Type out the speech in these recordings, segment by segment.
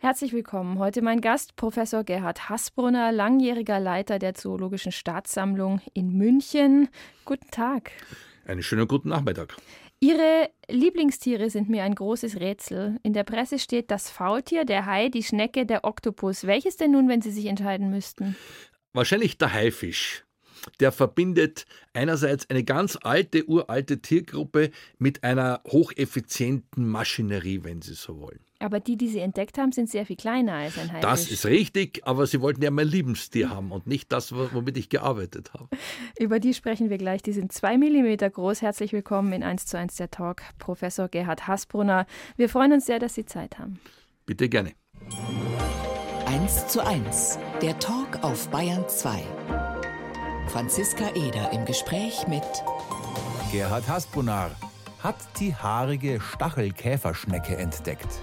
Herzlich willkommen. Heute mein Gast, Professor Gerhard Hasbrunner, langjähriger Leiter der Zoologischen Staatssammlung in München. Guten Tag. Einen schönen guten Nachmittag. Ihre Lieblingstiere sind mir ein großes Rätsel. In der Presse steht das Faultier, der Hai, die Schnecke, der Oktopus. Welches denn nun, wenn Sie sich entscheiden müssten? Wahrscheinlich der Haifisch der verbindet einerseits eine ganz alte, uralte Tiergruppe mit einer hocheffizienten Maschinerie, wenn Sie so wollen. Aber die, die Sie entdeckt haben, sind sehr viel kleiner als ein Haifisch. Das ist richtig, aber Sie wollten ja mein Lieblingstier haben und nicht das, womit ich gearbeitet habe. Über die sprechen wir gleich. Die sind zwei Millimeter groß. Herzlich willkommen in 1 zu 1 der Talk, Professor Gerhard Hasbrunner. Wir freuen uns sehr, dass Sie Zeit haben. Bitte gerne. 1 zu 1, der Talk auf Bayern 2. Franziska Eder im Gespräch mit Gerhard Hasbrunner hat die haarige Stachelkäferschnecke entdeckt.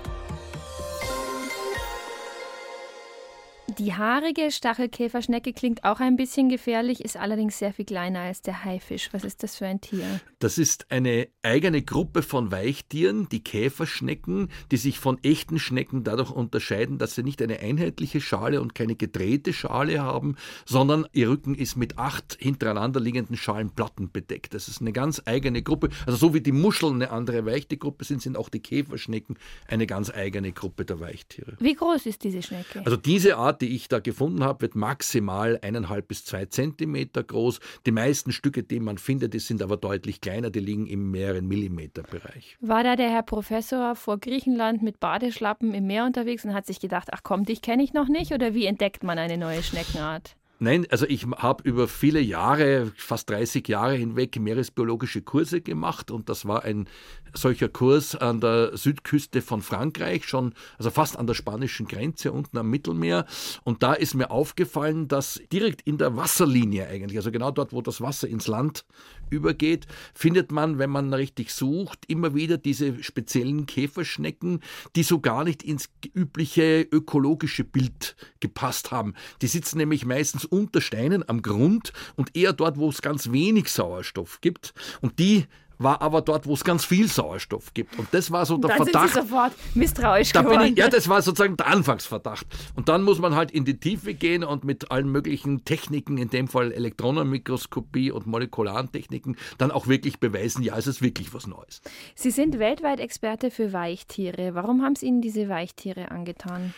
Die haarige Stachelkäferschnecke klingt auch ein bisschen gefährlich, ist allerdings sehr viel kleiner als der Haifisch. Was ist das für ein Tier? Das ist eine eigene Gruppe von Weichtieren, die Käferschnecken, die sich von echten Schnecken dadurch unterscheiden, dass sie nicht eine einheitliche Schale und keine gedrehte Schale haben, sondern ihr Rücken ist mit acht hintereinander liegenden Schalenplatten bedeckt. Das ist eine ganz eigene Gruppe. Also so wie die Muscheln eine andere Weichtier-Gruppe sind, sind auch die Käferschnecken eine ganz eigene Gruppe der Weichtiere. Wie groß ist diese Schnecke? Also diese Art, die ich da gefunden habe, wird maximal eineinhalb bis zwei Zentimeter groß. Die meisten Stücke, die man findet, die sind aber deutlich kleiner, die liegen im mehreren Millimeter Bereich. War da der Herr Professor vor Griechenland mit Badeschlappen im Meer unterwegs und hat sich gedacht, ach komm, dich kenne ich noch nicht? Oder wie entdeckt man eine neue Schneckenart? Nein, also ich habe über viele Jahre, fast 30 Jahre hinweg, meeresbiologische Kurse gemacht und das war ein solcher Kurs an der Südküste von Frankreich, schon, also fast an der spanischen Grenze, unten am Mittelmeer. Und da ist mir aufgefallen, dass direkt in der Wasserlinie eigentlich, also genau dort, wo das Wasser ins Land übergeht, findet man, wenn man richtig sucht, immer wieder diese speziellen Käferschnecken, die so gar nicht ins übliche ökologische Bild gepasst haben. Die sitzen nämlich meistens unter Steinen am Grund und eher dort, wo es ganz wenig Sauerstoff gibt. Und die war aber dort, wo es ganz viel Sauerstoff gibt. Und das war so der dann Verdacht. Sind Sie sofort misstrauisch da geworden. Ich, ja, das war sozusagen der Anfangsverdacht. Und dann muss man halt in die Tiefe gehen und mit allen möglichen Techniken, in dem Fall Elektronenmikroskopie und molekularen Techniken, dann auch wirklich beweisen, ja, es ist wirklich was Neues. Sie sind weltweit Experte für Weichtiere. Warum haben Sie Ihnen diese Weichtiere angetan?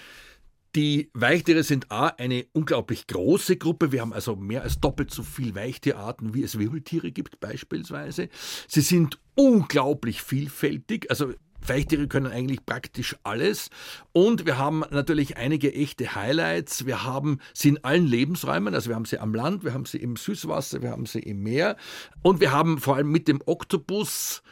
Die Weichtiere sind A, eine unglaublich große Gruppe. Wir haben also mehr als doppelt so viele Weichtierarten, wie es Wirbeltiere gibt, beispielsweise. Sie sind unglaublich vielfältig. Also Weichtiere können eigentlich praktisch alles. Und wir haben natürlich einige echte Highlights. Wir haben sie in allen Lebensräumen. Also wir haben sie am Land, wir haben sie im Süßwasser, wir haben sie im Meer. Und wir haben vor allem mit dem Oktopus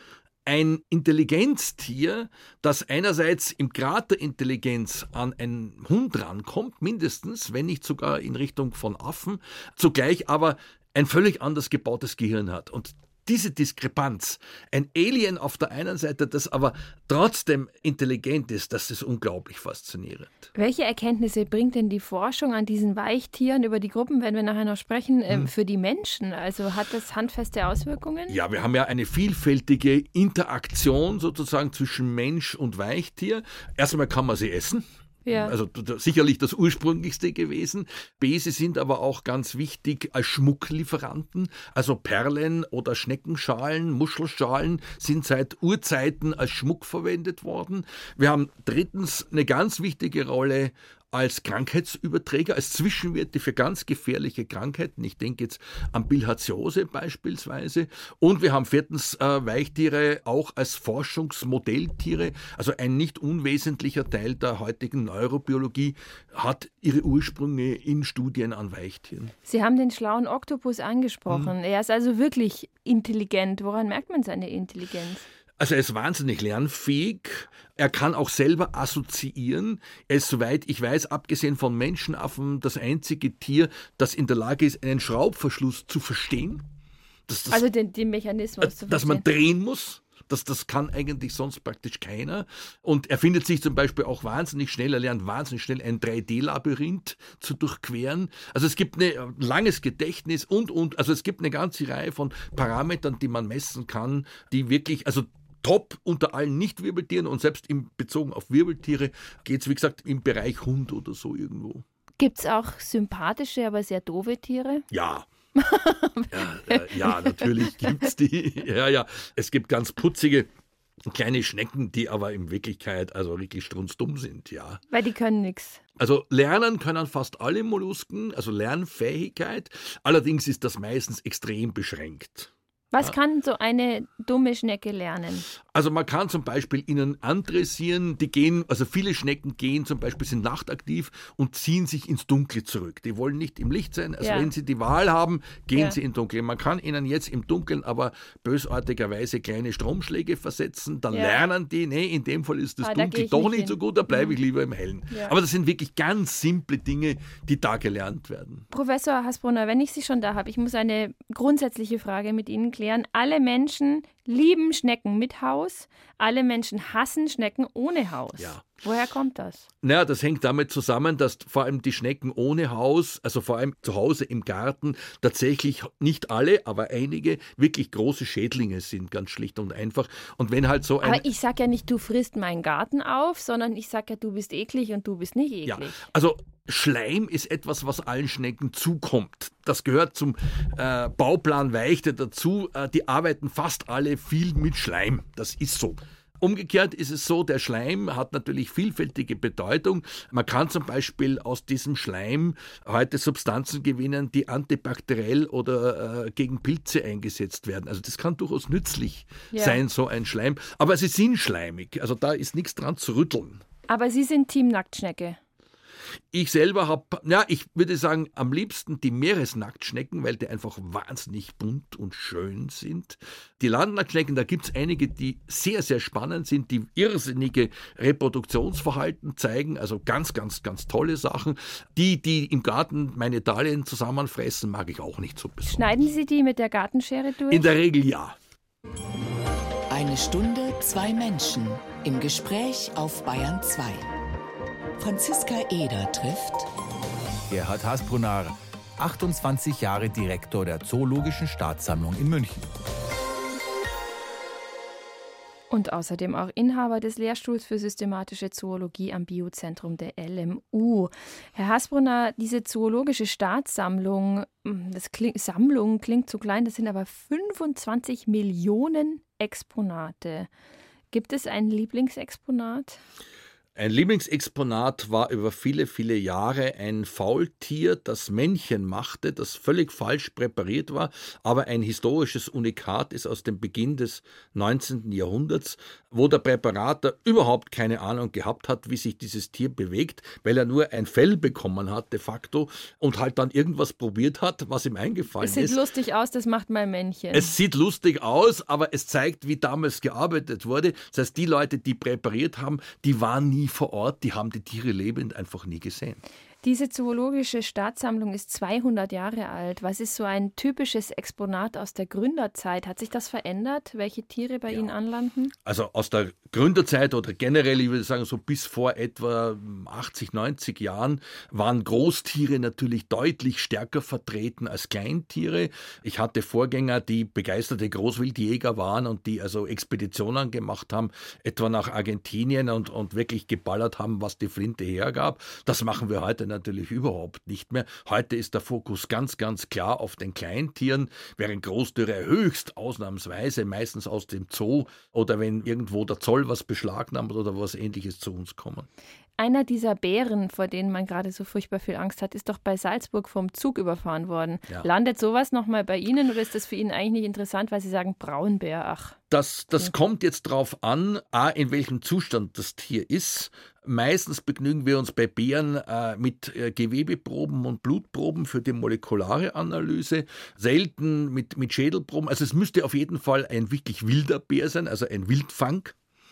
ein Intelligenztier, das einerseits im Grad der Intelligenz an einen Hund rankommt, mindestens, wenn nicht sogar in Richtung von Affen, zugleich aber ein völlig anders gebautes Gehirn hat. Und diese Diskrepanz, ein Alien auf der einen Seite, das aber trotzdem intelligent ist, das ist unglaublich faszinierend. Welche Erkenntnisse bringt denn die Forschung an diesen Weichtieren über die Gruppen, wenn wir nachher noch sprechen, äh, hm. für die Menschen? Also hat das handfeste Auswirkungen? Ja, wir haben ja eine vielfältige Interaktion sozusagen zwischen Mensch und Weichtier. Erstmal kann man sie essen. Ja. Also sicherlich das ursprünglichste gewesen. B, sie sind aber auch ganz wichtig als Schmucklieferanten. Also Perlen oder Schneckenschalen, Muschelschalen sind seit Urzeiten als Schmuck verwendet worden. Wir haben drittens eine ganz wichtige Rolle als Krankheitsüberträger, als Zwischenwirte für ganz gefährliche Krankheiten. Ich denke jetzt an Bilharziose beispielsweise. Und wir haben viertens äh, Weichtiere auch als Forschungsmodelltiere. Also ein nicht unwesentlicher Teil der heutigen Neurobiologie hat ihre Ursprünge in Studien an Weichtieren. Sie haben den schlauen Oktopus angesprochen. Hm. Er ist also wirklich intelligent. Woran merkt man seine Intelligenz? Also er ist wahnsinnig lernfähig. Er kann auch selber assoziieren. Er ist, soweit ich weiß, abgesehen von Menschenaffen, das einzige Tier, das in der Lage ist, einen Schraubverschluss zu verstehen. Das, also den, den Mechanismus zu verstehen. Dass man drehen muss. Das, das kann eigentlich sonst praktisch keiner. Und er findet sich zum Beispiel auch wahnsinnig schnell, er lernt wahnsinnig schnell ein 3D-Labyrinth zu durchqueren. Also es gibt ein langes Gedächtnis und, und, also es gibt eine ganze Reihe von Parametern, die man messen kann, die wirklich, also top unter allen Nicht-Wirbeltieren und selbst im bezogen auf Wirbeltiere geht es, wie gesagt, im Bereich Hund oder so irgendwo. Gibt es auch sympathische, aber sehr doofe Tiere? Ja. ja, äh, ja, natürlich gibt es die. Ja, ja. Es gibt ganz putzige kleine Schnecken, die aber in Wirklichkeit also wirklich strunzdumm sind, ja. Weil die können nichts. Also lernen können fast alle Mollusken, also Lernfähigkeit. Allerdings ist das meistens extrem beschränkt. Was kann so eine dumme Schnecke lernen? Also man kann zum Beispiel ihnen andressieren, die gehen, also viele Schnecken gehen zum Beispiel, sind nachtaktiv und ziehen sich ins Dunkle zurück. Die wollen nicht im Licht sein. Also ja. wenn sie die Wahl haben, gehen ja. sie in Dunkel. Man kann ihnen jetzt im Dunkeln aber bösartigerweise kleine Stromschläge versetzen, dann ja. lernen die, nee, in dem Fall ist das ah, Dunkel doch nicht hin. so gut, da bleibe ich mhm. lieber im Hellen. Aber das sind wirklich ganz simple Dinge, die da gelernt werden. Professor Hasbrunner, wenn ich Sie schon da habe, ich muss eine grundsätzliche Frage mit Ihnen klären. Alle Menschen lieben Schnecken mit Haus, alle Menschen hassen Schnecken ohne Haus. Ja. Woher kommt das? Naja, das hängt damit zusammen, dass vor allem die Schnecken ohne Haus, also vor allem zu Hause im Garten, tatsächlich nicht alle, aber einige wirklich große Schädlinge sind, ganz schlicht und einfach. Und wenn halt so ein. Aber ich sage ja nicht, du frisst meinen Garten auf, sondern ich sage ja, du bist eklig und du bist nicht eklig. Ja, also Schleim ist etwas, was allen Schnecken zukommt. Das gehört zum äh, Bauplan Weichte dazu. Äh, die arbeiten fast alle viel mit Schleim. Das ist so. Umgekehrt ist es so, der Schleim hat natürlich vielfältige Bedeutung. Man kann zum Beispiel aus diesem Schleim heute Substanzen gewinnen, die antibakteriell oder äh, gegen Pilze eingesetzt werden. Also das kann durchaus nützlich ja. sein, so ein Schleim. Aber sie sind schleimig, also da ist nichts dran zu rütteln. Aber Sie sind Team Nacktschnecke. Ich selber habe, ja, ich würde sagen, am liebsten die Meeresnacktschnecken, weil die einfach wahnsinnig bunt und schön sind. Die Landnacktschnecken, da gibt es einige, die sehr, sehr spannend sind, die irrsinnige Reproduktionsverhalten zeigen, also ganz, ganz, ganz tolle Sachen. Die, die im Garten meine Dahlien zusammenfressen, mag ich auch nicht so besonders. Schneiden Sie die mit der Gartenschere durch? In der Regel ja. Eine Stunde, zwei Menschen im Gespräch auf Bayern 2. Franziska Eder trifft Gerhard Hasbrunner, 28 Jahre Direktor der Zoologischen Staatssammlung in München. Und außerdem auch Inhaber des Lehrstuhls für systematische Zoologie am Biozentrum der LMU. Herr Hasbrunner, diese zoologische Staatssammlung, hm, das klingt, Sammlung klingt zu klein, das sind aber 25 Millionen Exponate. Gibt es ein Lieblingsexponat? Ein Lieblingsexponat war über viele, viele Jahre ein Faultier, das Männchen machte, das völlig falsch präpariert war, aber ein historisches Unikat ist aus dem Beginn des 19. Jahrhunderts, wo der Präparator überhaupt keine Ahnung gehabt hat, wie sich dieses Tier bewegt, weil er nur ein Fell bekommen hat de facto und halt dann irgendwas probiert hat, was ihm eingefallen ist. Es sieht ist. lustig aus, das macht mein Männchen. Es sieht lustig aus, aber es zeigt, wie damals gearbeitet wurde. Das heißt, die Leute, die präpariert haben, die waren nie vor Ort, die haben die Tiere lebend einfach nie gesehen. Diese zoologische Staatssammlung ist 200 Jahre alt. Was ist so ein typisches Exponat aus der Gründerzeit? Hat sich das verändert, welche Tiere bei ja. Ihnen anlanden? Also aus der Gründerzeit oder generell, ich würde sagen, so bis vor etwa 80, 90 Jahren waren Großtiere natürlich deutlich stärker vertreten als Kleintiere. Ich hatte Vorgänger, die begeisterte Großwildjäger waren und die also Expeditionen gemacht haben, etwa nach Argentinien und, und wirklich geballert haben, was die Flinte hergab. Das machen wir heute natürlich überhaupt nicht mehr. Heute ist der Fokus ganz, ganz klar auf den Kleintieren, während Großtiere höchst ausnahmsweise meistens aus dem Zoo oder wenn irgendwo der Zoll was beschlagnahmt oder was ähnliches zu uns kommen. Einer dieser Bären, vor denen man gerade so furchtbar viel Angst hat, ist doch bei Salzburg vom Zug überfahren worden. Ja. Landet sowas nochmal bei Ihnen oder ist das für Ihnen eigentlich nicht interessant, weil Sie sagen Braunbär? Ach. Das, das kommt jetzt darauf an, A, in welchem Zustand das Tier ist. Meistens begnügen wir uns bei Bären äh, mit äh, Gewebeproben und Blutproben für die molekulare Analyse, selten mit, mit Schädelproben. Also es müsste auf jeden Fall ein wirklich wilder Bär sein, also ein Wildfang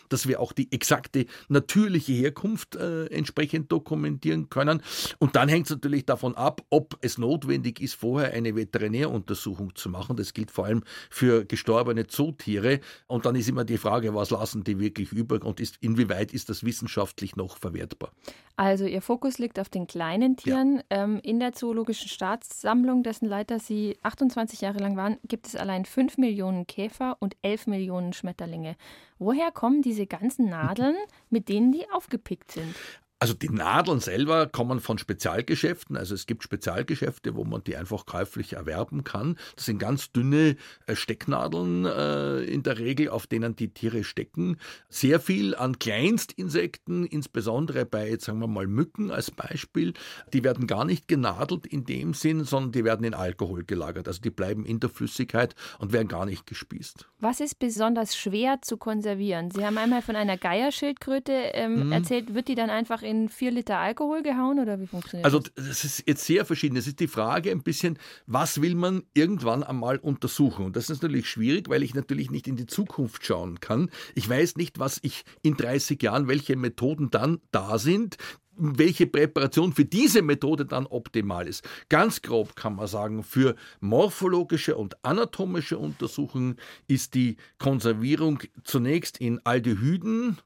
dass wir auch die exakte natürliche Herkunft äh, entsprechend dokumentieren können. Und dann hängt es natürlich davon ab, ob es notwendig ist, vorher eine Veterinäruntersuchung zu machen. Das gilt vor allem für gestorbene Zootiere. Und dann ist immer die Frage, was lassen die wirklich über und ist, inwieweit ist das wissenschaftlich noch verwertbar? Also Ihr Fokus liegt auf den kleinen Tieren. Ja. Ähm, in der Zoologischen Staatssammlung, dessen Leiter Sie 28 Jahre lang waren, gibt es allein 5 Millionen Käfer und 11 Millionen Schmetterlinge. Woher kommen diese ganzen Nadeln, mit denen die aufgepickt sind? Also die Nadeln selber kommen von Spezialgeschäften. Also es gibt Spezialgeschäfte, wo man die einfach käuflich erwerben kann. Das sind ganz dünne äh, Stecknadeln äh, in der Regel, auf denen die Tiere stecken. Sehr viel an Kleinstinsekten, insbesondere bei, jetzt sagen wir mal, Mücken als Beispiel. Die werden gar nicht genadelt in dem Sinn, sondern die werden in Alkohol gelagert. Also die bleiben in der Flüssigkeit und werden gar nicht gespießt. Was ist besonders schwer zu konservieren? Sie haben einmal von einer Geierschildkröte ähm, mhm. erzählt. Wird die dann einfach in in vier Liter Alkohol gehauen oder wie funktioniert also, das? Also das ist jetzt sehr verschieden. Es ist die Frage ein bisschen, was will man irgendwann einmal untersuchen? Und das ist natürlich schwierig, weil ich natürlich nicht in die Zukunft schauen kann. Ich weiß nicht, was ich in 30 Jahren, welche Methoden dann da sind, welche Präparation für diese Methode dann optimal ist. Ganz grob kann man sagen, für morphologische und anatomische Untersuchungen ist die Konservierung zunächst in Aldehyden,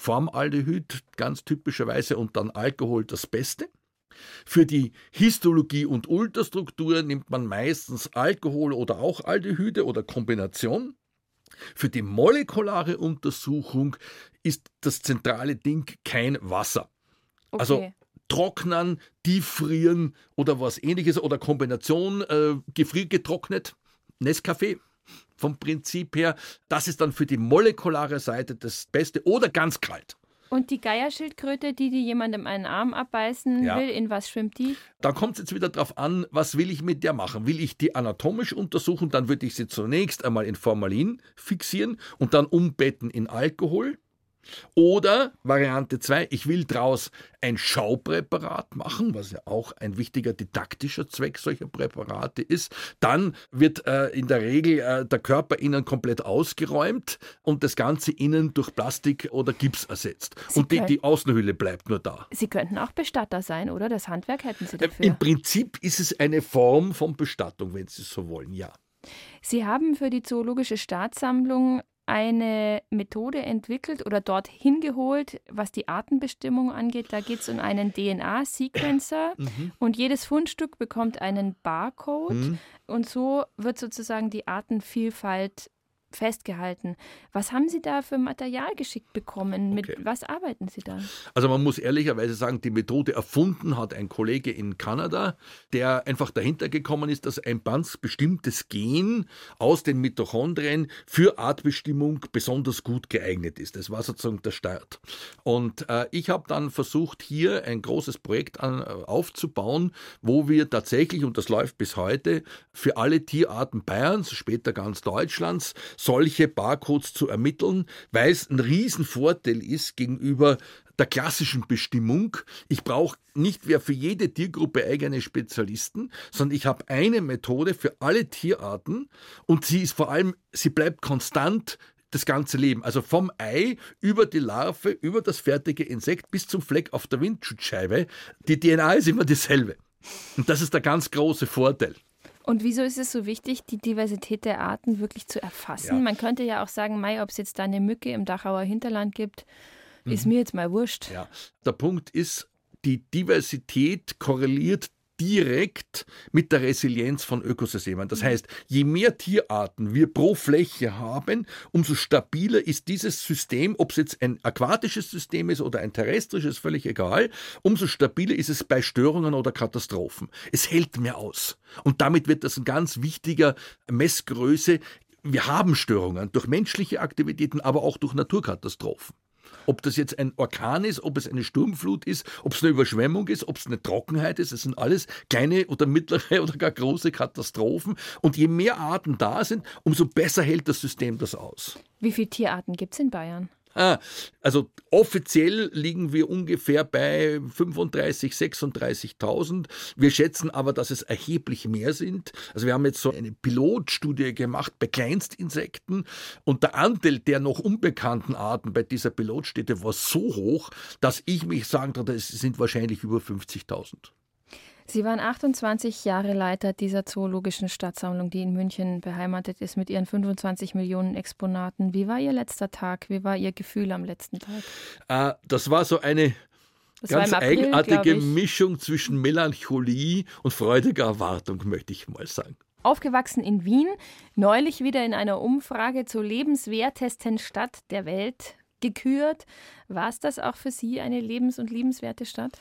Formaldehyd ganz typischerweise und dann Alkohol das Beste. Für die Histologie und Ultrastruktur nimmt man meistens Alkohol oder auch Aldehyde oder Kombination. Für die molekulare Untersuchung ist das zentrale Ding kein Wasser. Also okay. Also trocknen, tieffrieren oder was ähnliches oder Kombination äh, gefriergetrocknet, Nescafé vom Prinzip her. Das ist dann für die molekulare Seite das Beste oder ganz kalt. Und die Geierschildkröte, die die jemandem einen Arm abbeißen ja. will, in was schwimmt die? Da kommt es jetzt wieder darauf an, was will ich mit der machen? Will ich die anatomisch untersuchen, dann würde ich sie zunächst einmal in Formalin fixieren und dann umbetten in Alkohol. Oder Variante 2, ich will daraus ein Schaupräparat machen, was ja auch ein wichtiger didaktischer Zweck solcher Präparate ist. Dann wird äh, in der Regel äh, der Körper innen komplett ausgeräumt und das Ganze innen durch Plastik oder Gips ersetzt. Sie und die, die, Außenhülle bleibt nur da. Sie könnten auch Bestatter sein, oder? Das Handwerk hätten Sie dafür. Äh, Im Prinzip ist es eine Form von Bestattung, wenn Sie so wollen, ja. Sie haben für die Zoologische Staatssammlung eine Methode entwickelt oder dorthin geholt, was die Artenbestimmung angeht. Da geht es um einen DNA-Sequencer mhm. und jedes Fundstück bekommt einen Barcode mhm. und so wird sozusagen die Artenvielfalt festgehalten. Was haben Sie da für Material geschickt bekommen? Mit okay. was arbeiten Sie da? Also man muss ehrlicherweise sagen, die Methode erfunden hat ein Kollege in Kanada, der einfach dahinter gekommen ist, dass ein ganz bestimmtes Gen aus den Mitochondrien für Artbestimmung besonders gut geeignet ist. Das war sozusagen der Start. Und äh, ich habe dann versucht, hier ein großes Projekt an, äh, aufzubauen, wo wir tatsächlich, und das läuft bis heute, für alle Tierarten Bayerns, später ganz Deutschlands, solche Barcodes zu ermitteln, weil es ein Riesenvorteil ist gegenüber der klassischen Bestimmung. Ich brauche nicht mehr für jede Tiergruppe eigene Spezialisten, sondern ich habe eine Methode für alle Tierarten und sie ist vor allem, sie bleibt konstant das ganze Leben. Also vom Ei über die Larve, über das fertige Insekt bis zum Fleck auf der Windschutzscheibe. Die DNA ist immer dieselbe. Und das ist der ganz große Vorteil. Und wieso ist es so wichtig, die Diversität der Arten wirklich zu erfassen? Ja. Man könnte ja auch sagen, Mai, ob es jetzt da eine Mücke im Dachauer Hinterland gibt, ist mhm. mir jetzt mal wurscht. Ja. Der Punkt ist, die Diversität korreliert direkt mit der Resilienz von Ökosystemen. Das heißt, je mehr Tierarten wir pro Fläche haben, umso stabiler ist dieses System, ob es jetzt ein aquatisches System ist oder ein terrestrisches, völlig egal, umso stabiler ist es bei Störungen oder Katastrophen. Es hält mehr aus. Und damit wird das ein ganz wichtiger Messgröße. Wir haben Störungen durch menschliche Aktivitäten, aber auch durch Naturkatastrophen. Ob das jetzt ein Orkan ist, ob es eine Sturmflut ist, ob es eine Überschwemmung ist, ob es eine Trockenheit ist, das sind alles kleine oder mittlere oder gar große Katastrophen. Und je mehr Arten da sind, umso besser hält das System das aus. Wie viele Tierarten gibt es in Bayern? Ah, also offiziell liegen wir ungefähr bei 35, 36.000. Wir schätzen aber, dass es erheblich mehr sind. Also wir haben jetzt so eine Pilotstudie gemacht bei Kleinstinsekten und der Anteil der noch unbekannten Arten bei dieser Pilotstätte war so hoch, dass ich mich sagen würde, es sind wahrscheinlich über 50.000. Sie waren 28 Jahre Leiter dieser zoologischen Stadtsammlung, die in München beheimatet ist mit ihren 25 Millionen Exponaten. Wie war Ihr letzter Tag? Wie war Ihr Gefühl am letzten Tag? Äh, das war so eine das ganz April, eigenartige Mischung zwischen Melancholie und freudiger Erwartung, möchte ich mal sagen. Aufgewachsen in Wien, neulich wieder in einer Umfrage zur lebenswertesten Stadt der Welt gekürt. War es das auch für Sie eine lebens- und liebenswerte Stadt?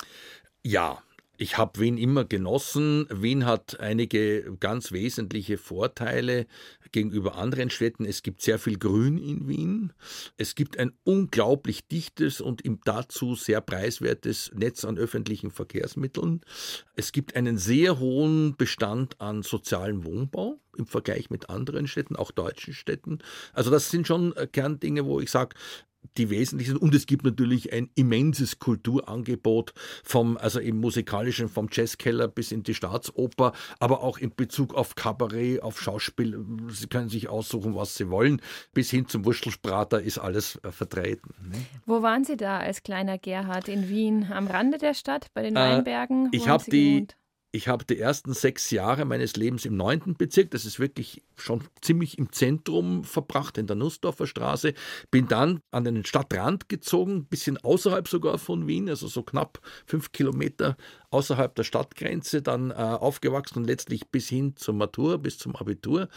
Ja, ich habe Wien immer genossen. Wien hat einige ganz wesentliche Vorteile gegenüber anderen Städten. Es gibt sehr viel Grün in Wien. Es gibt ein unglaublich dichtes und im dazu sehr preiswertes Netz an öffentlichen Verkehrsmitteln. Es gibt einen sehr hohen Bestand an sozialem Wohnbau im Vergleich mit anderen Städten, auch deutschen Städten. Also das sind schon äh, Kerndinge, wo ich sage, die wesentlichen. Und es gibt natürlich ein immenses Kulturangebot vom, also im musikalischen, vom Jazzkeller bis in die Staatsoper, aber auch in Bezug auf Kabarett, auf Schauspiel. Sie können sich aussuchen, was Sie wollen. Bis hin zum Wurschtelsprater ist alles äh, vertreten. Ne? Wo waren Sie da als kleiner Gerhard in Wien? Am Rande der Stadt, bei den äh, Weinbergen? Äh, ich habe die, gewohnt? Ich habe die ersten sechs Jahre meines Lebens im neunten Bezirk, das ist wirklich schon ziemlich im Zentrum verbracht, in der Nussdorfer Straße. Bin dann an den Stadtrand gezogen, ein bisschen außerhalb sogar von Wien, also so knapp fünf Kilometer außerhalb der Stadtgrenze, dann äh, aufgewachsen und letztlich bis hin zur Matur, bis zum Abitur.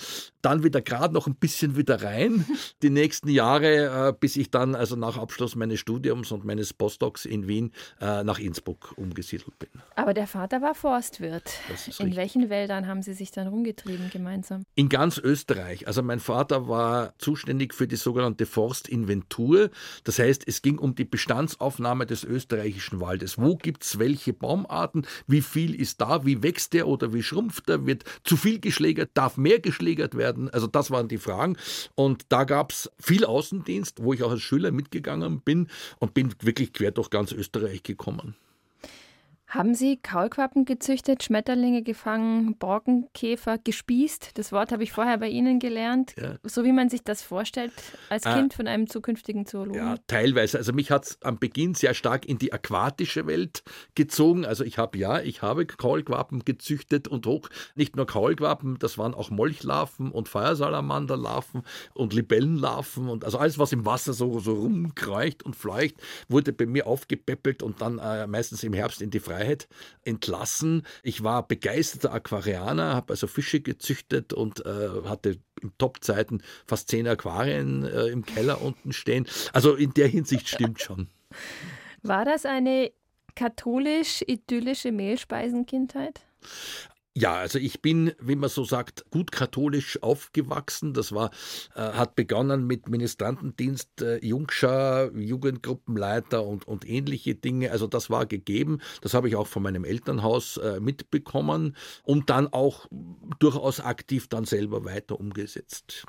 Dann wieder gerade noch ein bisschen wieder rein, die nächsten Jahre, äh, bis ich dann also nach Abschluss meines Studiums und meines Postdocs in Wien äh, nach Innsbruck umgesiedelt bin. Aber der Vater war Forstwirt. In richtig. welchen Wäldern haben Sie sich dann rumgetrieben gemeinsam? In ganz Österreich. Also mein Vater war zuständig für die sogenannte Forstinventur. Das heißt, es ging um die Bestandsaufnahme des österreichischen Waldes. Wo gibt es welche Baumarten? Arten, wie viel ist da, wie wächst der oder wie schrumpft der, wird zu viel geschlägert, darf mehr geschlägert werden. Also das waren die Fragen. Und da gab es viel Außendienst, wo ich auch als Schüler mitgegangen bin und bin wirklich quer durch ganz Österreich gekommen. Haben Sie Kaulquappen gezüchtet, Schmetterlinge gefangen, Borkenkäfer gespießt? Das Wort habe ich vorher bei Ihnen gelernt. Ja. So wie man sich das vorstellt als ah. Kind von einem zukünftigen Zoologen. Ja, teilweise. Also mich hat es am Beginn sehr stark in die aquatische Welt gezogen. Also ich habe ja, ich habe Kaulquappen gezüchtet und hoch. Nicht nur Kaulquappen, das waren auch Molchlarven und Feuersalamanderlarven und Libellenlarven und also alles, was im Wasser so, so rumkreucht und fleucht, wurde bei mir aufgepäppelt und dann äh, meistens im Herbst in die Freiheit Freiheit entlassen. Ich war begeisterter Aquarianer, habe also Fische gezüchtet und äh, hatte in Top-Zeiten fast zehn Aquarien äh, im Keller unten stehen. Also in der Hinsicht stimmt schon. War das eine katholisch-idyllische Mehlspeisenkindheit? Ja, also ich bin, wie man so sagt, gut katholisch aufgewachsen. Das war, äh, hat begonnen mit Ministrantendienst, äh, Jungschar, Jugendgruppenleiter und, und ähnliche Dinge. Also das war gegeben. Das habe ich auch von meinem Elternhaus äh, mitbekommen und dann auch durchaus aktiv dann selber weiter umgesetzt.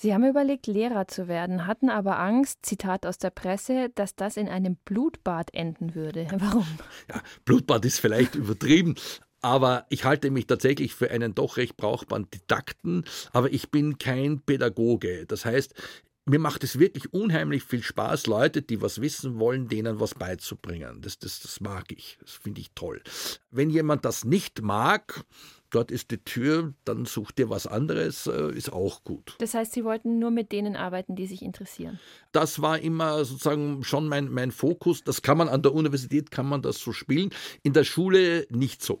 Sie haben überlegt, Lehrer zu werden, hatten aber Angst, Zitat aus der Presse, dass das in einem Blutbad enden würde. Warum? Ja, Blutbad ist vielleicht übertrieben, aber ich halte mich tatsächlich für einen doch recht brauchbaren Didakten, aber ich bin kein Pädagoge. Das heißt, mir macht es wirklich unheimlich viel Spaß, Leute, die was wissen wollen, denen was beizubringen. Das, das, das mag ich. Das finde ich toll. Wenn jemand das nicht mag, dort ist die Tür, dann sucht ihr was anderes, äh, ist auch gut. Das heißt, Sie wollten nur mit denen arbeiten, die sich interessieren? Das war immer sozusagen schon mein, mein Fokus. Das kann man an der Universität, kann man das so spielen. In der Schule nicht so.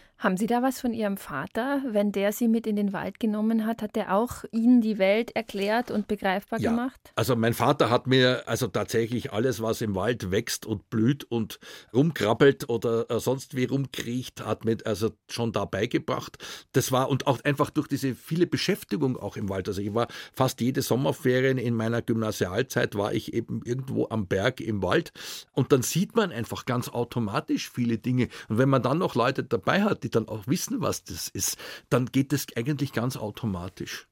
Haben Sie da was von Ihrem Vater? Wenn der Sie mit in den Wald genommen hat, hat er auch Ihnen die Welt erklärt und begreifbar ja, gemacht? Also mein Vater hat mir also tatsächlich alles, was im Wald wächst und blüht und rumkrabbelt oder äh, sonst wie rumkriecht, hat mir also schon da beigebracht. Das war und auch einfach durch diese viele Beschäftigung auch im Wald. Also ich war fast jede Sommerferien in meiner Gymnasialzeit war ich eben irgendwo am Berg im Wald und dann sieht man einfach ganz automatisch viele Dinge. Und wenn man dann noch Leute dabei hat, die dann auch wissen, was das ist, dann geht das eigentlich ganz automatisch.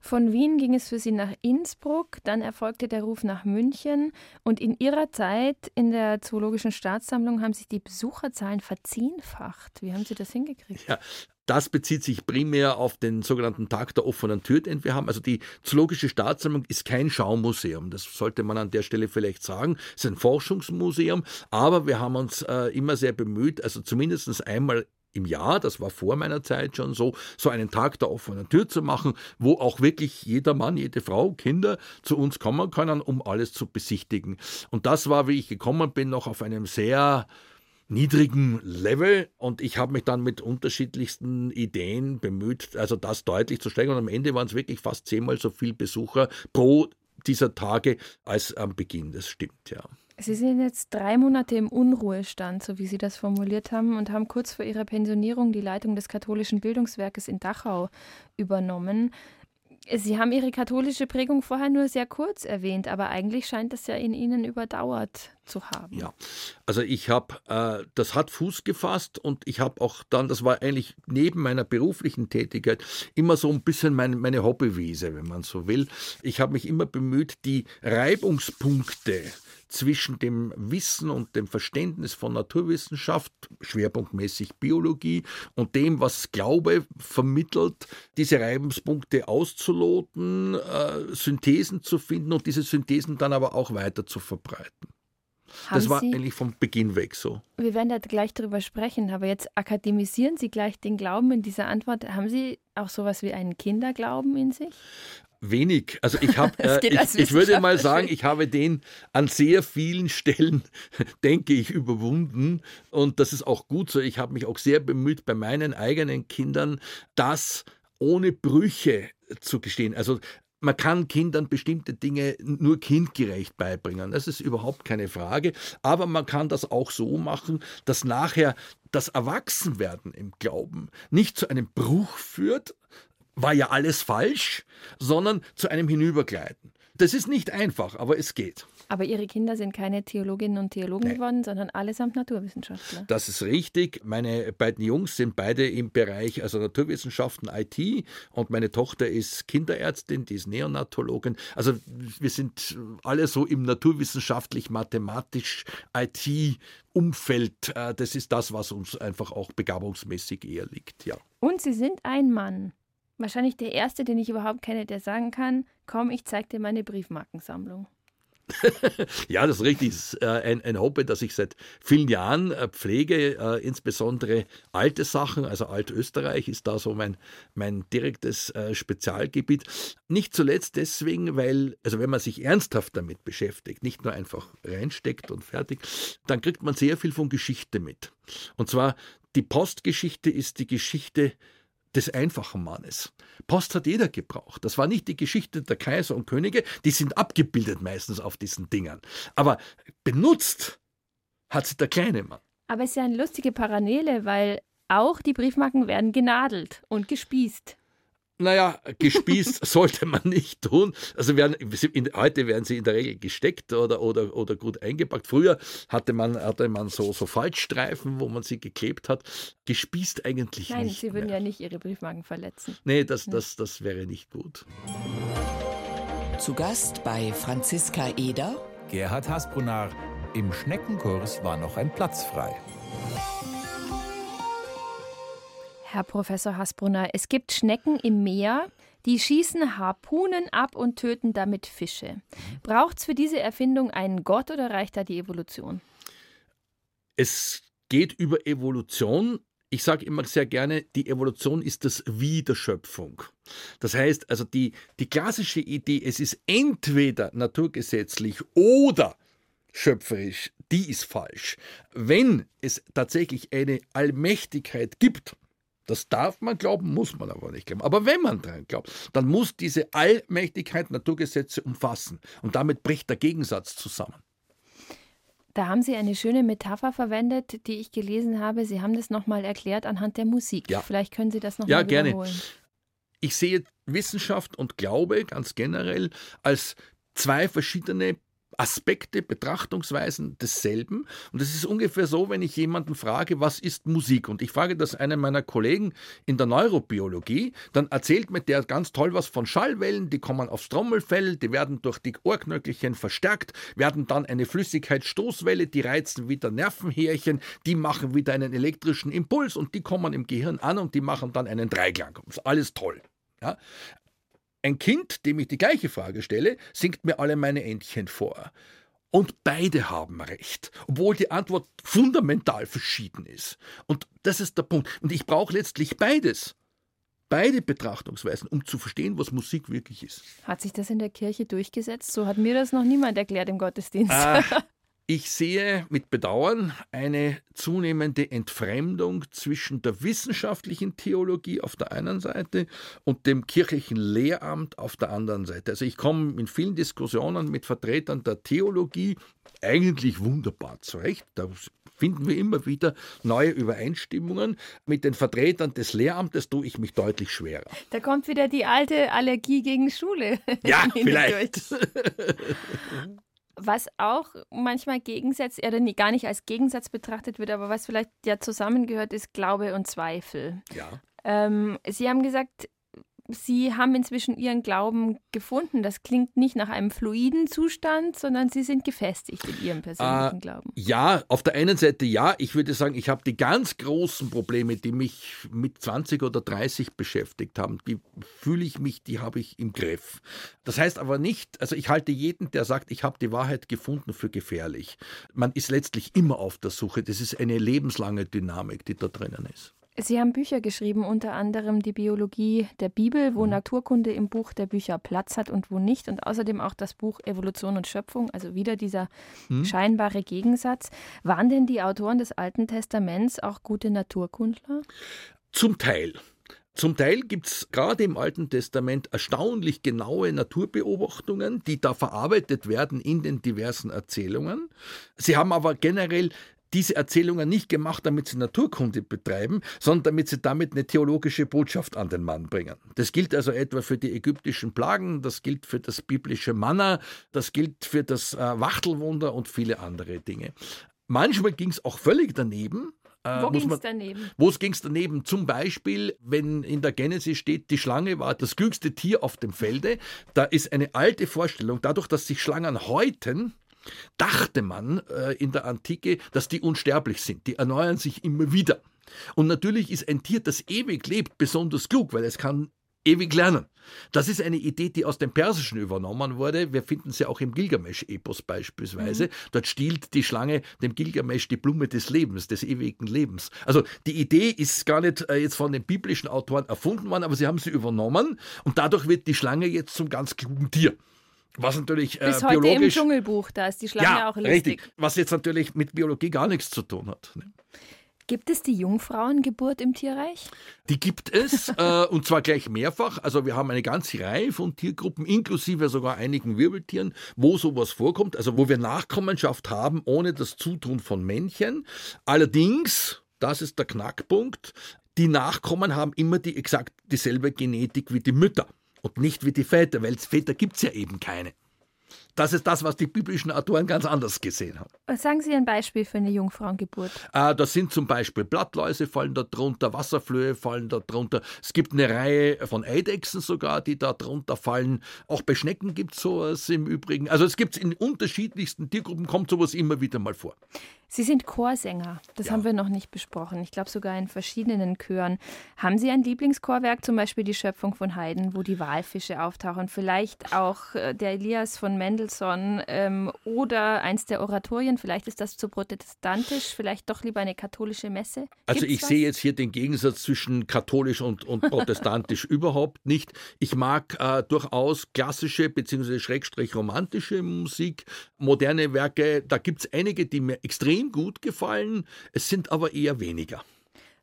Von Wien ging es für Sie nach Innsbruck, dann erfolgte der Ruf nach München und in Ihrer Zeit in der Zoologischen Staatssammlung haben sich die Besucherzahlen verzehnfacht. Wie haben Sie das hingekriegt? Ja, das bezieht sich primär auf den sogenannten Tag der offenen Tür, den wir haben. Also die Zoologische Staatssammlung ist kein Schaumuseum. Das sollte man an der Stelle vielleicht sagen. Es ist ein Forschungsmuseum, aber wir haben uns äh, immer sehr bemüht, also zumindest einmal im Jahr, das war vor meiner Zeit schon so, so einen Tag der offenen Tür zu machen, wo auch wirklich jeder Mann, jede Frau, Kinder zu uns kommen können, um alles zu besichtigen. Und das war, wie ich gekommen bin, noch auf einem sehr niedrigen Level und ich habe mich dann mit unterschiedlichsten Ideen bemüht, also das deutlich zu steigern. Und am Ende waren es wirklich fast zehnmal so viele Besucher pro dieser Tage als am Beginn. Das stimmt, ja. Sie sind jetzt drei Monate im Unruhestand, so wie Sie das formuliert haben, und haben kurz vor Ihrer Pensionierung die Leitung des katholischen Bildungswerkes in Dachau übernommen. Sie haben Ihre katholische Prägung vorher nur sehr kurz erwähnt, aber eigentlich scheint das ja in Ihnen überdauert zu haben. Ja, also ich habe, äh, das hat Fuß gefasst und ich habe auch dann, das war eigentlich neben meiner beruflichen Tätigkeit immer so ein bisschen mein, meine Hobbywiese, wenn man so will. Ich habe mich immer bemüht, die Reibungspunkte zwischen dem Wissen und dem Verständnis von Naturwissenschaft, schwerpunktmäßig Biologie, und dem, was Glaube vermittelt, diese Reibungspunkte auszuloten, äh, Synthesen zu finden und diese Synthesen dann aber auch weiter zu verbreiten. Haben das war Sie, eigentlich vom Beginn weg so. wir werden da gleich drüber sprechen, aber jetzt akademisieren Sie gleich den Glauben in dieser Antwort. Haben Sie auch sowas wie einen Kinderglauben in sich? Wenig. Also ich habe, äh, ich, ich würde mal sagen, ich habe den an sehr vielen Stellen, denke ich, überwunden. Und das ist auch gut so. Ich habe mich auch sehr bemüht, bei meinen eigenen Kindern das ohne Brüche zu gestehen. Also man kann Kindern bestimmte Dinge nur kindgerecht beibringen. Das ist überhaupt keine Frage. Aber man kann das auch so machen, dass nachher das Erwachsenwerden im Glauben nicht zu einem Bruch führt, war ja alles falsch, sondern zu einem Hinübergleiten. Das ist nicht einfach, aber es geht. Aber Ihre Kinder sind keine Theologinnen und Theologen Nein. geworden, sondern allesamt Naturwissenschaftler. Das ist richtig. Meine beiden Jungs sind beide im Bereich also Naturwissenschaften, IT und meine Tochter ist Kinderärztin, die ist Neonatologin. Also wir sind alle so im naturwissenschaftlich-mathematisch IT-Umfeld. Äh, Das ist das, was uns einfach auch begabungsmäßig eher liegt, ja. Und Sie sind ein Mann. Wahrscheinlich der erste, den ich überhaupt kenne, der sagen kann, komm, ich zeig dir meine Briefmarkensammlung. Ja, das ist richtig. Das ist äh, ein, ein Hobby, das ich seit vielen Jahren äh, pflege, äh, insbesondere alte Sachen. Also Altösterreich ist da so mein, mein direktes Spezialgebiet. Nicht zuletzt deswegen, weil, also wenn man sich ernsthaft damit beschäftigt, nicht nur einfach reinsteckt und fertig, dann kriegt man sehr viel von Geschichte mit. Und zwar die Postgeschichte ist die Geschichte des einfachen Mannes. Post hat jeder gebraucht. Das war nicht die Geschichte der Kaiser und Könige, die sind abgebildet meistens auf diesen Dingern. Aber benutzt hat sie der kleine Mann. Aber es ist ja eine lustige Parallele, weil auch die Briefmarken werden genadelt und gespießt. Naja, gespießt sollte man nicht tun. Also werden, in, heute werden sie in der Regel gesteckt oder, oder, oder gut eingepackt. Früher hatte man, hatte man so, so Faltstreifen, wo man sie geklebt hat. Gespießt eigentlich Nein, nicht. Sie würden mehr. ja nicht Ihre Briefmarken verletzen. Nee, das, das, das wäre nicht gut. Zu Gast bei Franziska Eder, Gerhard Hasbrunnar. Im Schneckenkurs war noch ein Platz frei. Herr Professor Hasbrunner, es gibt Schnecken im Meer, die schießen Harpunen ab und töten damit Fische. Braucht es für diese Erfindung einen Gott oder reicht da die Evolution? Es geht über Evolution. Ich sage immer sehr gerne, die Evolution ist das Wie der Schöpfung. Das heißt, also die, die klassische Idee, es ist entweder naturgesetzlich oder schöpferisch, die ist falsch. Wenn es tatsächlich eine Allmächtigkeit gibt, das darf man glauben, muss man aber nicht glauben. Aber wenn man dran glaubt, dann muss diese Allmächtigkeit Naturgesetze umfassen. Und damit bricht der Gegensatz zusammen. Da haben Sie eine schöne Metapher verwendet, die ich gelesen habe. Sie haben das nochmal erklärt anhand der Musik. Ja. Vielleicht können Sie das Ja, nochmal gerne. wiederholen. ich sehe Wissenschaft und Glaube ganz generell als zwei verschiedene Aspekte, Betrachtungsweisen desselben. Und es ist ungefähr so, wenn ich jemanden frage, was ist Musik? Und ich frage das einem meiner Kollegen in der Neurobiologie, dann erzählt mir der ganz toll was von Schallwellen, die kommen aufs Trommelfell, die werden durch die Ohrknöchelchen verstärkt, werden dann eine Flüssigkeitsstoßwelle, die reizen wieder Nervenhärchen, die machen wieder einen elektrischen Impuls und die kommen im Gehirn an und die machen dann einen Dreiklang. Alles toll. Ja? Ein Kind, dem ich die gleiche Frage stelle, singt mir alle meine Entchen vor. Und beide haben recht, obwohl die Antwort fundamental verschieden ist. Und das ist der Punkt. Und ich brauche letztlich beides. Beide Betrachtungsweisen, um zu verstehen, was Musik wirklich ist. Hat sich das in der Kirche durchgesetzt? So hat mir das noch niemand erklärt im Gottesdienst. Ah, Ich sehe mit Bedauern eine zunehmende Entfremdung zwischen der wissenschaftlichen Theologie auf der einen Seite und dem kirchlichen Lehramt auf der anderen Seite. Also ich komme in vielen Diskussionen mit Vertretern der Theologie eigentlich wunderbar zurecht. Da finden wir immer wieder neue Übereinstimmungen. Mit den Vertretern des Lehramtes tue ich mich deutlich schwerer. Da kommt wieder die alte Allergie gegen Schule. Ja, vielleicht. Was auch manchmal Gegensatz, oder gar nicht als Gegensatz betrachtet wird, aber was vielleicht ja zusammengehört, ist Glaube und Zweifel. Ja. Ähm, Sie haben gesagt, Sie haben inzwischen Ihren Glauben gefunden. Das klingt nicht nach einem fluiden Zustand, sondern Sie sind gefestigt in Ihrem persönlichen äh, Glauben. Ja, auf der einen Seite ja. Ich würde sagen, ich habe die ganz großen Probleme, die mich mit 20 oder 30 beschäftigt haben, die fühle ich mich, die habe ich im Griff. Das heißt aber nicht, also ich halte jeden, der sagt, ich habe die Wahrheit gefunden, für gefährlich. Man ist letztlich immer auf der Suche. Das ist eine lebenslange Dynamik, die da drinnen ist. Sie haben Bücher geschrieben, unter anderem die Biologie der Bibel, wo mhm. Naturkunde im Buch der Bücher Platz hat und wo nicht. Und außerdem auch das Buch Evolution und Schöpfung, also wieder dieser mhm. scheinbare Gegensatz. Waren denn die Autoren des Alten Testaments auch gute Naturkundler? Zum Teil. Zum Teil gibt es gerade im Alten Testament erstaunlich genaue Naturbeobachtungen, die da verarbeitet werden in den diversen Erzählungen. Sie haben aber generell diese Erzählungen nicht gemacht, damit sie Naturkunde betreiben, sondern damit sie damit eine theologische Botschaft an den Mann bringen. Das gilt also etwa für die ägyptischen Plagen, das gilt für das biblische Manna, das gilt für das äh, Wachtelwunder und viele andere Dinge. Manchmal ging es auch völlig daneben. Äh, Wo ging es daneben? Wo ging es daneben? Zum Beispiel, wenn in der Genesis steht, die Schlange war das klügste Tier auf dem Felde. Da ist eine alte Vorstellung, dadurch, dass sich Schlangen häuten, dachte man äh, in der Antike, dass die unsterblich sind. Die erneuern sich immer wieder. Und natürlich ist ein Tier, das ewig lebt, besonders klug, weil es kann ewig lernen. Das ist eine Idee, die aus dem Persischen übernommen wurde. Wir finden sie auch im Gilgamesch-Epos beispielsweise. Mhm. Dort stiehlt die Schlange dem Gilgamesch die Blume des Lebens, des ewigen Lebens. Also die Idee ist gar nicht äh, jetzt von den biblischen Autoren erfunden worden, aber sie haben sie übernommen und dadurch wird die Schlange jetzt zum ganz klugen Tier. Was natürlich äh, Bis heute biologisch, im Dschungelbuch, da ist die Schlange ja, auch lustig. Richtig, was jetzt natürlich mit Biologie gar nichts zu tun hat. Ne? Gibt es die Jungfrauengeburt im Tierreich? Die gibt es äh, und zwar gleich mehrfach. Also wir haben eine ganze Reihe von Tiergruppen, inklusive sogar einigen Wirbeltieren, wo sowas vorkommt, also wo wir Nachkommenschaft haben ohne das Zutun von Männchen. Allerdings, das ist der Knackpunkt, die Nachkommen haben immer die exakt dieselbe Genetik wie die Mütter und nicht wie die Väter, weil Väter gibt es ja eben keine. Das ist das, was die biblischen Autoren ganz anders gesehen haben. Sagen Sie ein Beispiel für eine Jungfrauengeburt. Äh, das sind zum Beispiel Blattläuse fallen da drunter, Wasserflöhe fallen da drunter. Es gibt eine Reihe von Eidechsen sogar, die da drunter fallen. Auch bei Schnecken gibt es sowas im Übrigen. Also es gibt in unterschiedlichsten Tiergruppen, kommt sowas immer wieder mal vor. Sie sind Chorsänger. Das ja. haben wir noch nicht besprochen. Ich glaube sogar in verschiedenen Chören. Haben Sie ein Lieblingschorwerk, zum Beispiel die Schöpfung von Haydn, wo die Walfische auftauchen? Vielleicht auch äh, der Elias von Mendelssohn ähm, oder eins der Oratorien? Vielleicht ist das zu protestantisch, vielleicht doch lieber eine katholische Messe? Gibt's also ich was? sehe jetzt hier den Gegensatz zwischen katholisch und, und protestantisch überhaupt nicht. Ich mag äh, durchaus klassische bzw. schrägstrich romantische Musik, moderne Werke. Da gibt es einige, die mir extrem extrem gut gefallen, es sind aber eher weniger.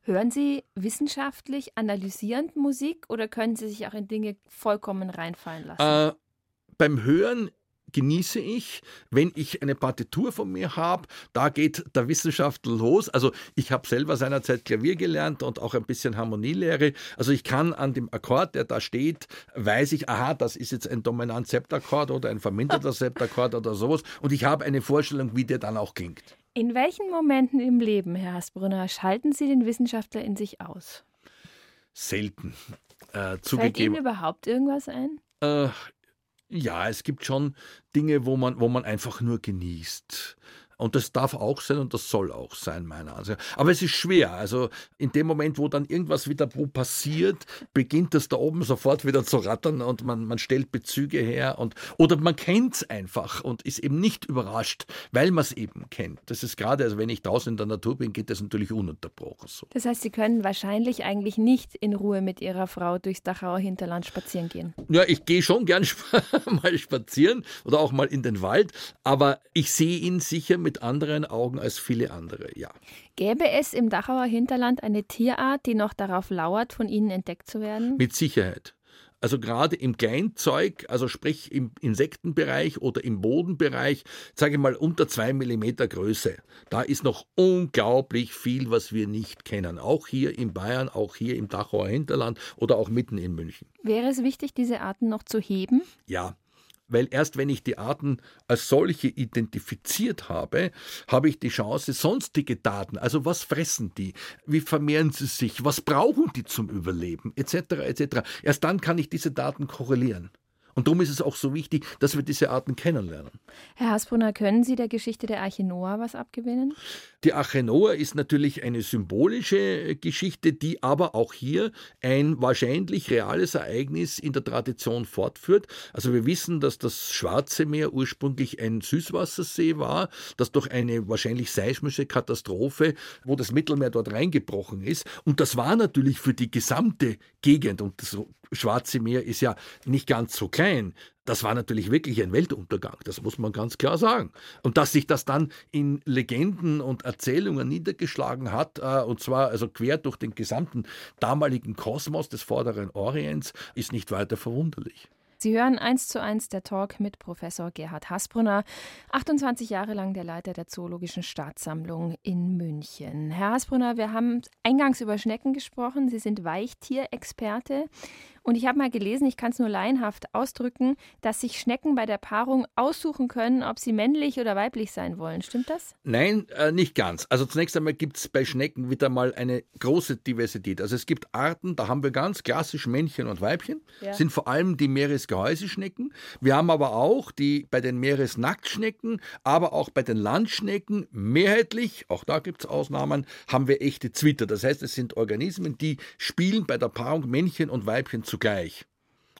Hören Sie wissenschaftlich analysierend Musik oder können Sie sich auch in Dinge vollkommen reinfallen lassen? Äh, beim Hören genieße ich, wenn ich eine Partitur von mir habe, da geht der Wissenschaftler los. Also ich habe selber seinerzeit Klavier gelernt und auch ein bisschen Harmonielehre. Also ich kann an dem Akkord, der da steht, weiß ich, aha, das ist jetzt ein dominant Septakkord oder ein verminderter Septakkord oder sowas und ich habe eine Vorstellung, wie der dann auch klingt. In welchen Momenten im Leben, Herr Hasbrunner, schalten Sie den Wissenschaftler in sich aus? Selten. Äh, Fällt Ihnen überhaupt irgendwas ein? Äh, ja, es gibt schon Dinge, wo man, wo man einfach nur genießt. Und das darf auch sein und das soll auch sein, meiner Ansicht nach. Aber es ist schwer. Also in dem Moment, wo dann irgendwas wieder passiert, beginnt das da oben sofort wieder zu rattern und man, man stellt Bezüge her und oder man kennt es einfach und ist eben nicht überrascht, weil man es eben kennt. Das ist gerade, also wenn ich draußen in der Natur bin, geht das natürlich ununterbrochen so. Das heißt, Sie können wahrscheinlich eigentlich nicht in Ruhe mit Ihrer Frau durchs Dachauer Hinterland spazieren gehen. Ja, ich gehe schon gern mal spazieren oder auch mal in den Wald, aber ich sehe ihn sicher mit anderen Augen als viele andere, ja. Gäbe es im Dachauer Hinterland eine Tierart, die noch darauf lauert, von Ihnen entdeckt zu werden? Mit Sicherheit. Also gerade im Kleinzeug, also sprich im Insektenbereich oder im Bodenbereich, sage ich mal unter zwei Millimeter Größe. Da ist noch unglaublich viel, was wir nicht kennen. Auch hier in Bayern, auch hier im Dachauer Hinterland oder auch mitten in München. Wäre es wichtig, diese Arten noch zu heben? Ja, weil erst wenn ich die Arten als solche identifiziert habe, habe ich die Chance, sonstige Daten, also was fressen die, wie vermehren sie sich, was brauchen die zum Überleben, etc., etc. Erst dann kann ich diese Daten korrelieren. Und darum ist es auch so wichtig, dass wir diese Arten kennenlernen. Herr Hasbrunner, können Sie der Geschichte der Arche Noah was abgewinnen? Die Arche Noah ist natürlich eine symbolische Geschichte, die aber auch hier ein wahrscheinlich reales Ereignis in der Tradition fortführt. Also wir wissen, dass das Schwarze Meer ursprünglich ein Süßwassersee war, dass durch eine wahrscheinlich seismische Katastrophe, wo das Mittelmeer dort reingebrochen ist. Und das war natürlich für die gesamte Gegend und das Schwarze Meer ist ja nicht ganz so klein. Das war natürlich wirklich ein Weltuntergang, das muss man ganz klar sagen. Und dass sich das dann in Legenden und Erzählungen niedergeschlagen hat, äh, und zwar also quer durch den gesamten damaligen Kosmos des Vorderen Orients, ist nicht weiter verwunderlich. Sie hören eins zu eins der Talk mit Professor Gerhard Hasbrunner, 28 Jahre lang der Leiter der Zoologischen Staatssammlung in München. Herr Hasbrunner, wir haben eingangs über Schnecken gesprochen. Sie sind Weichtierexperte. Und ich habe mal gelesen, ich kann es nur laienhaft ausdrücken, dass sich Schnecken bei der Paarung aussuchen können, ob sie männlich oder weiblich sein wollen. Stimmt das? Nein, äh, nicht ganz. Also zunächst einmal gibt es bei Schnecken wieder mal eine große Diversität. Also es gibt Arten, da haben wir ganz klassisch Männchen und Weibchen, ja. sind vor allem die Meeresgehäuseschnecken. Wir haben aber auch die bei den Meeresnacktschnecken, aber auch bei den Landschnecken mehrheitlich, auch da gibt es Ausnahmen, haben wir echte Zwitter. Das heißt, es sind Organismen, die spielen bei der Paarung Männchen und Weibchen zugleich.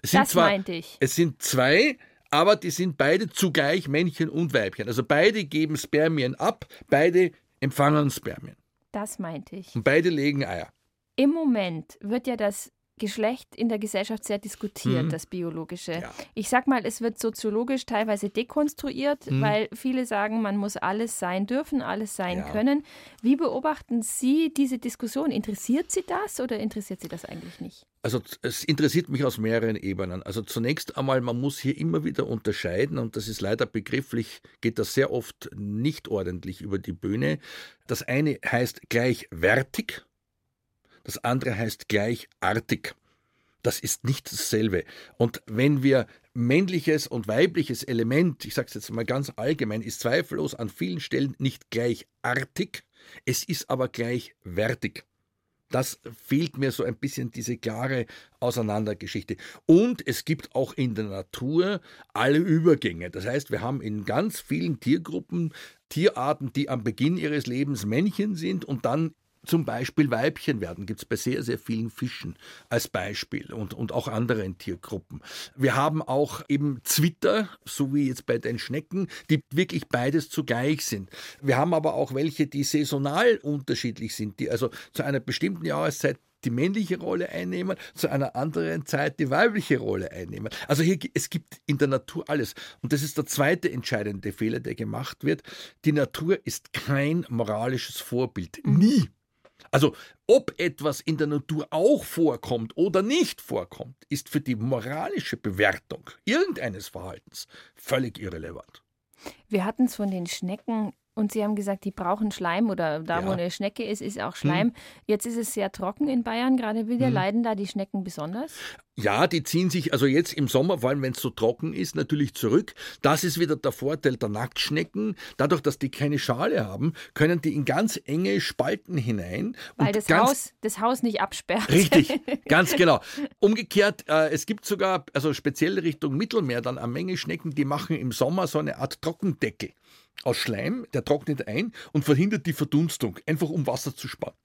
Es das zwar, meinte ich. Es sind zwei, aber die sind beide zugleich Männchen und Weibchen. Also beide geben Spermien ab, beide empfangen Spermien. Das meinte ich. Und beide legen Eier. Im Moment wird ja das Geschlecht in der Gesellschaft sehr diskutiert, mhm. das biologische. Ja. Ich sag mal, es wird soziologisch teilweise dekonstruiert, mhm. weil viele sagen, man muss alles sein dürfen, alles sein ja. können. Wie beobachten Sie diese Diskussion? Interessiert Sie das oder interessiert Sie das eigentlich nicht? Also es interessiert mich aus mehreren Ebenen. Also zunächst einmal, man muss hier immer wieder unterscheiden und das ist leider begrifflich, geht das sehr oft nicht ordentlich über die Bühne. Das eine heißt gleichwertig das andere heißt gleichartig. Das ist nicht dasselbe. Und wenn wir männliches und weibliches Element, ich sage es jetzt mal ganz allgemein, ist zweifellos an vielen Stellen nicht gleichartig, es ist aber gleichwertig. Das fehlt mir so ein bisschen diese klare Auseinandergeschichte. Und es gibt auch in der Natur alle Übergänge. Das heißt, wir haben in ganz vielen Tiergruppen Tierarten, die am Beginn ihres Lebens Männchen sind und dann zum Beispiel Weibchen werden, gibt es bei sehr, sehr vielen Fischen als Beispiel und, und auch anderen Tiergruppen. Wir haben auch eben Zwitter, so wie jetzt bei den Schnecken, die wirklich beides zugleich sind. Wir haben aber auch welche, die saisonal unterschiedlich sind, die also zu einer bestimmten Jahreszeit die männliche Rolle einnehmen, zu einer anderen Zeit die weibliche Rolle einnehmen. Also hier, es gibt in der Natur alles. Und das ist der zweite entscheidende Fehler, der gemacht wird. Die Natur ist kein moralisches Vorbild. Mhm. Nie. Also ob etwas in der Natur auch vorkommt oder nicht vorkommt, ist für die moralische Bewertung irgendeines Verhaltens völlig irrelevant. Wir hatten es von den Schnecken und Sie haben gesagt, die brauchen Schleim oder da, ja. wo eine Schnecke ist, ist auch Schleim. Hm. Jetzt ist es sehr trocken in Bayern, gerade wieder. Hm. Leiden da die Schnecken besonders? Ja, die ziehen sich also jetzt im Sommer, vor allem wenn es so trocken ist, natürlich zurück. Das ist wieder der Vorteil der Nacktschnecken. Dadurch, dass die keine Schale haben, können die in ganz enge Spalten hinein. Weil das, Haus, das Haus nicht absperrt. Richtig, ganz genau. Umgekehrt, äh, es gibt sogar, also speziell Richtung Mittelmeer, dann eine Menge Schnecken, die machen im Sommer so eine Art Trockendeckel aus Schleim, der trocknet ein und verhindert die Verdunstung, einfach um Wasser zu sparen.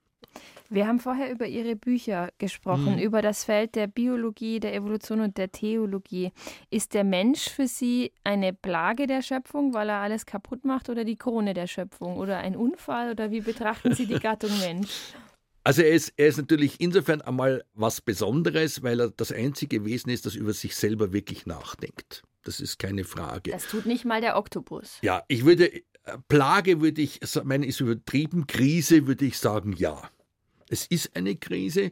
Wir haben vorher über Ihre Bücher gesprochen, mhm. über das Feld der Biologie, der Evolution und der Theologie. Ist der Mensch für Sie eine Plage der Schöpfung, weil er alles kaputt macht, oder die Krone der Schöpfung oder ein Unfall? Oder wie betrachten Sie die Gattung Mensch? Also er ist, er ist natürlich insofern einmal was Besonderes, weil er das einzige Wesen ist, das über sich selber wirklich nachdenkt. Das ist keine Frage. Das tut nicht mal der Oktopus. Ja, ich würde Plage würde ich meine, ist übertrieben. Krise würde ich sagen, ja. Es ist eine Krise.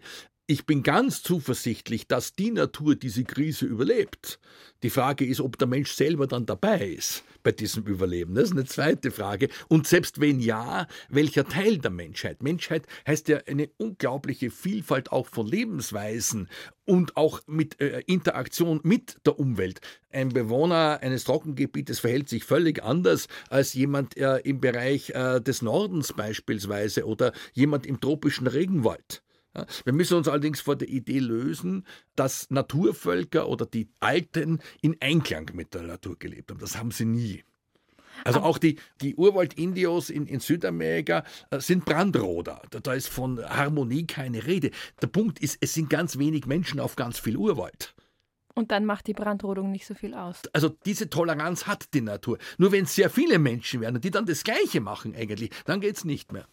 Ich bin ganz zuversichtlich, dass die Natur diese Krise überlebt. Die Frage ist, ob der Mensch selber dann dabei ist bei diesem Überleben. Das ist eine zweite Frage. Und selbst wenn ja, welcher Teil der Menschheit? Menschheit heißt ja eine unglaubliche Vielfalt auch von Lebensweisen und auch mit äh, Interaktion mit der Umwelt. Ein Bewohner eines Trockengebietes verhält sich völlig anders als jemand äh, im Bereich äh, des Nordens beispielsweise oder jemand im tropischen Regenwald. Wir müssen uns allerdings vor der Idee lösen, dass Naturvölker oder die Alten in Einklang mit der Natur gelebt haben. Das haben sie nie. Also auch die, die Urwald-Indios in, in Südamerika äh, sind Brandroder. Da, da ist von Harmonie keine Rede. Der Punkt ist, es sind ganz wenig Menschen auf ganz viel Urwald. Und dann macht die Brandrodung nicht so viel aus. Also diese Toleranz hat die Natur. Nur wenn es sehr viele Menschen werden, die dann das Gleiche machen eigentlich, dann geht es nicht mehr.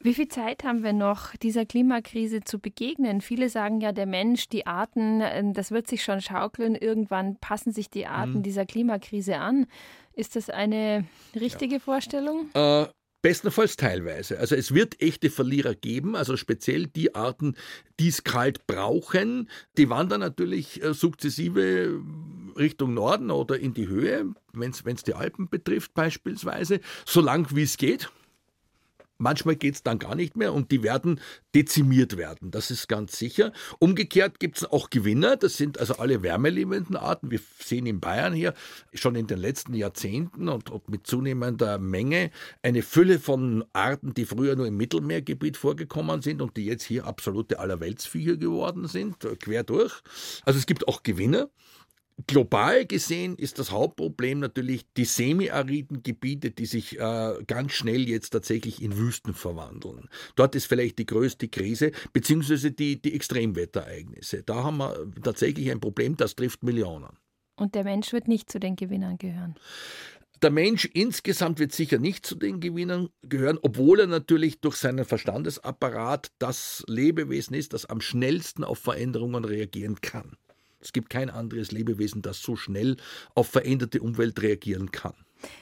Wie viel Zeit haben wir noch, dieser Klimakrise zu begegnen? Viele sagen ja, der Mensch, die Arten, äh, das wird sich schon schaukeln. Irgendwann passen sich die Arten mhm. dieser Klimakrise an. Ist das eine richtige ja. Vorstellung? Äh, bestenfalls teilweise. Also es wird echte Verlierer geben, also speziell die Arten, die es kalt brauchen. Die wandern natürlich äh, sukzessive Richtung Norden oder in die Höhe, wenn es die Alpen betrifft beispielsweise, so lang wie es geht. Manchmal geht es dann gar nicht mehr und die werden dezimiert werden, das ist ganz sicher. Umgekehrt gibt es auch Gewinner, das sind also alle wärmeliebenden Arten. Wir sehen in Bayern hier schon in den letzten Jahrzehnten und, und mit zunehmender Menge eine Fülle von Arten, die früher nur im Mittelmeergebiet vorgekommen sind und die jetzt hier absolute Allerweltsviecher geworden sind, quer durch. Also es gibt auch Gewinner. Global gesehen ist das Hauptproblem natürlich die semi-ariden Gebiete, die sich äh, ganz schnell jetzt tatsächlich in Wüsten verwandeln. Dort ist vielleicht die größte Krise, beziehungsweise die, die Extremwetterereignisse. Da haben wir tatsächlich ein Problem, das trifft Millionen. Und der Mensch wird nicht zu den Gewinnern gehören. Der Mensch insgesamt wird sicher nicht zu den Gewinnern gehören, obwohl er natürlich durch seinen Verstandesapparat das Lebewesen ist, das am schnellsten auf Veränderungen reagieren kann. Es gibt kein anderes Lebewesen, das so schnell auf veränderte Umwelt reagieren kann.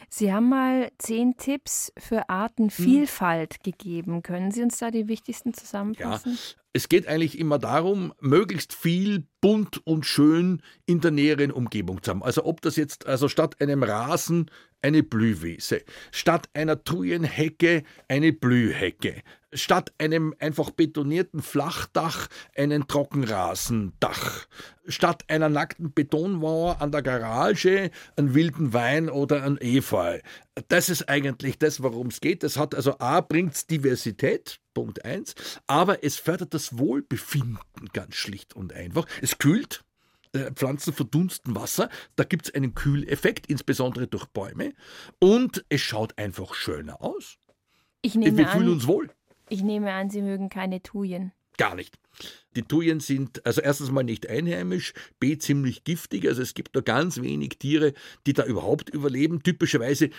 Sie haben mal zehn Tipps für Artenvielfalt hm. gegeben. Können Sie uns da die wichtigsten zusammenfassen? Ja, es geht eigentlich immer darum, möglichst viel bunt und schön in der näheren Umgebung zu haben. Also ob das jetzt, also statt einem Rasen eine Blühwiese, statt einer Thujenhecke eine Blühhecke, statt einem einfach betonierten Flachdach einen Trockenrasendach, statt einer nackten Betonmauer an der Garage einen wilden Wein oder ein Efeu. Das ist eigentlich das, worum es geht. Das hat also A, bringt Diversität, Punkt 1, aber es fördert das Wohlbefinden ganz schlicht und einfach. Es kühlt, äh, Pflanzen verdunsten Wasser. Da gibt es einen Kühleffekt, insbesondere durch Bäume. Und es schaut einfach schöner aus. Ich nehme Wir fühlen uns wohl. Ich nehme an, Sie mögen keine Thujen. Gar nicht. Die Thujen sind also erstens mal nicht einheimisch, b ziemlich giftig. Also es gibt nur ganz wenig Tiere, die da überhaupt überleben. Typischerweise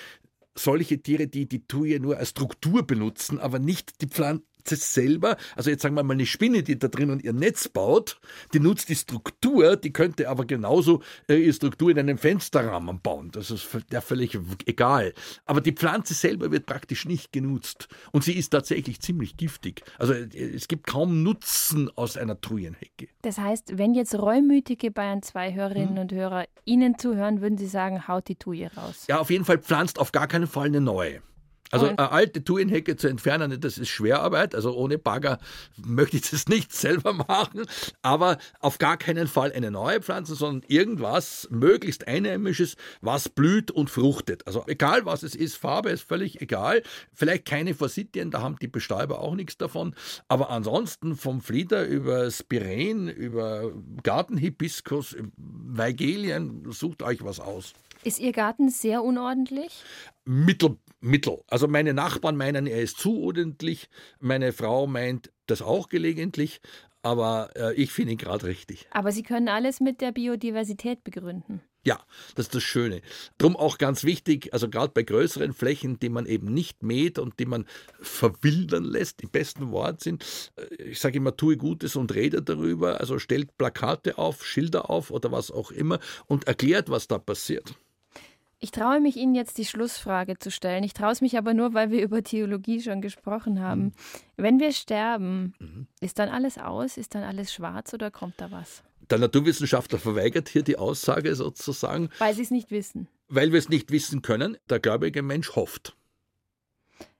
solche Tiere, die die Thuje nur als Struktur benutzen, aber nicht die Pflanzen selber, also jetzt sagen wir mal eine Spinne, die da drinnen ihr Netz baut, die nutzt die Struktur, die könnte aber genauso äh, ihre Struktur in einem Fensterrahmen bauen. Das ist ja völlig egal. Aber die Pflanze selber wird praktisch nicht genutzt und sie ist tatsächlich ziemlich giftig. Also äh, es gibt kaum Nutzen aus einer Trujenhecke. Das heißt, wenn jetzt reumütige Bayern 2 Hörerinnen hm. und Hörer Ihnen zuhören, würden Sie sagen, haut die Tuje raus. Ja, auf jeden Fall pflanzt auf gar keinen Fall eine neue. Also eine alte Thujenhecke zu entfernen, das ist Schwerarbeit. Also ohne Bagger möchte ich das nicht selber machen. Aber auf gar keinen Fall eine neue Pflanze, sondern irgendwas, möglichst einheimisches, was blüht und fruchtet. Also egal was es ist, Farbe ist völlig egal. Vielleicht keine Forsythien, da haben die Bestäuber auch nichts davon. Aber ansonsten vom Flieder über Spiren, über Gartenhibiskus, Weigelien, sucht euch was aus. Ist Ihr Garten sehr unordentlich? Mittel, mittel. Also meine Nachbarn meinen, er ist zu ordentlich. Meine Frau meint das auch gelegentlich. Aber äh, ich finde ihn gerade richtig. Aber Sie können alles mit der Biodiversität begründen. Ja, das ist das Schöne. Drum auch ganz wichtig, also gerade bei größeren Flächen, die man eben nicht mäht und die man verwildern lässt, im besten Wortsinn. Äh, ich sage immer, tue Gutes und rede darüber. Also stellt Plakate auf, Schilder auf oder was auch immer und erklärt, was da passiert. Ich traue mich Ihnen jetzt die Schlussfrage zu stellen. Ich traue es mich aber nur, weil wir über Theologie schon gesprochen haben. Mhm. Wenn wir sterben, mhm. ist dann alles aus? Ist dann alles schwarz oder kommt da was? Der Naturwissenschaftler verweigert hier die Aussage sozusagen. Weil sie es nicht wissen. Weil wir es nicht wissen können. Der gläubige Mensch hofft.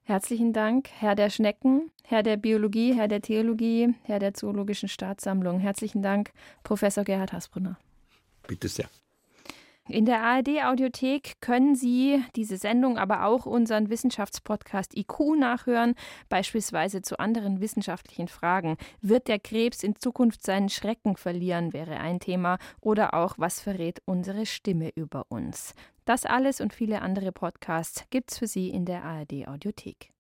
Herzlichen Dank, Herr der Schnecken, Herr der Biologie, Herr der Theologie, Herr der Zoologischen Staatssammlung. Herzlichen Dank, Professor Gerhard Hasbrunner. Bitte sehr. In der ARD-Audiothek können Sie diese Sendung, aber auch unseren Wissenschaftspodcast IQ nachhören, beispielsweise zu anderen wissenschaftlichen Fragen. Wird der Krebs in Zukunft seinen Schrecken verlieren, wäre ein Thema. Oder auch, was verrät unsere Stimme über uns? Das alles und viele andere Podcasts gibt's für Sie in der ARD-Audiothek.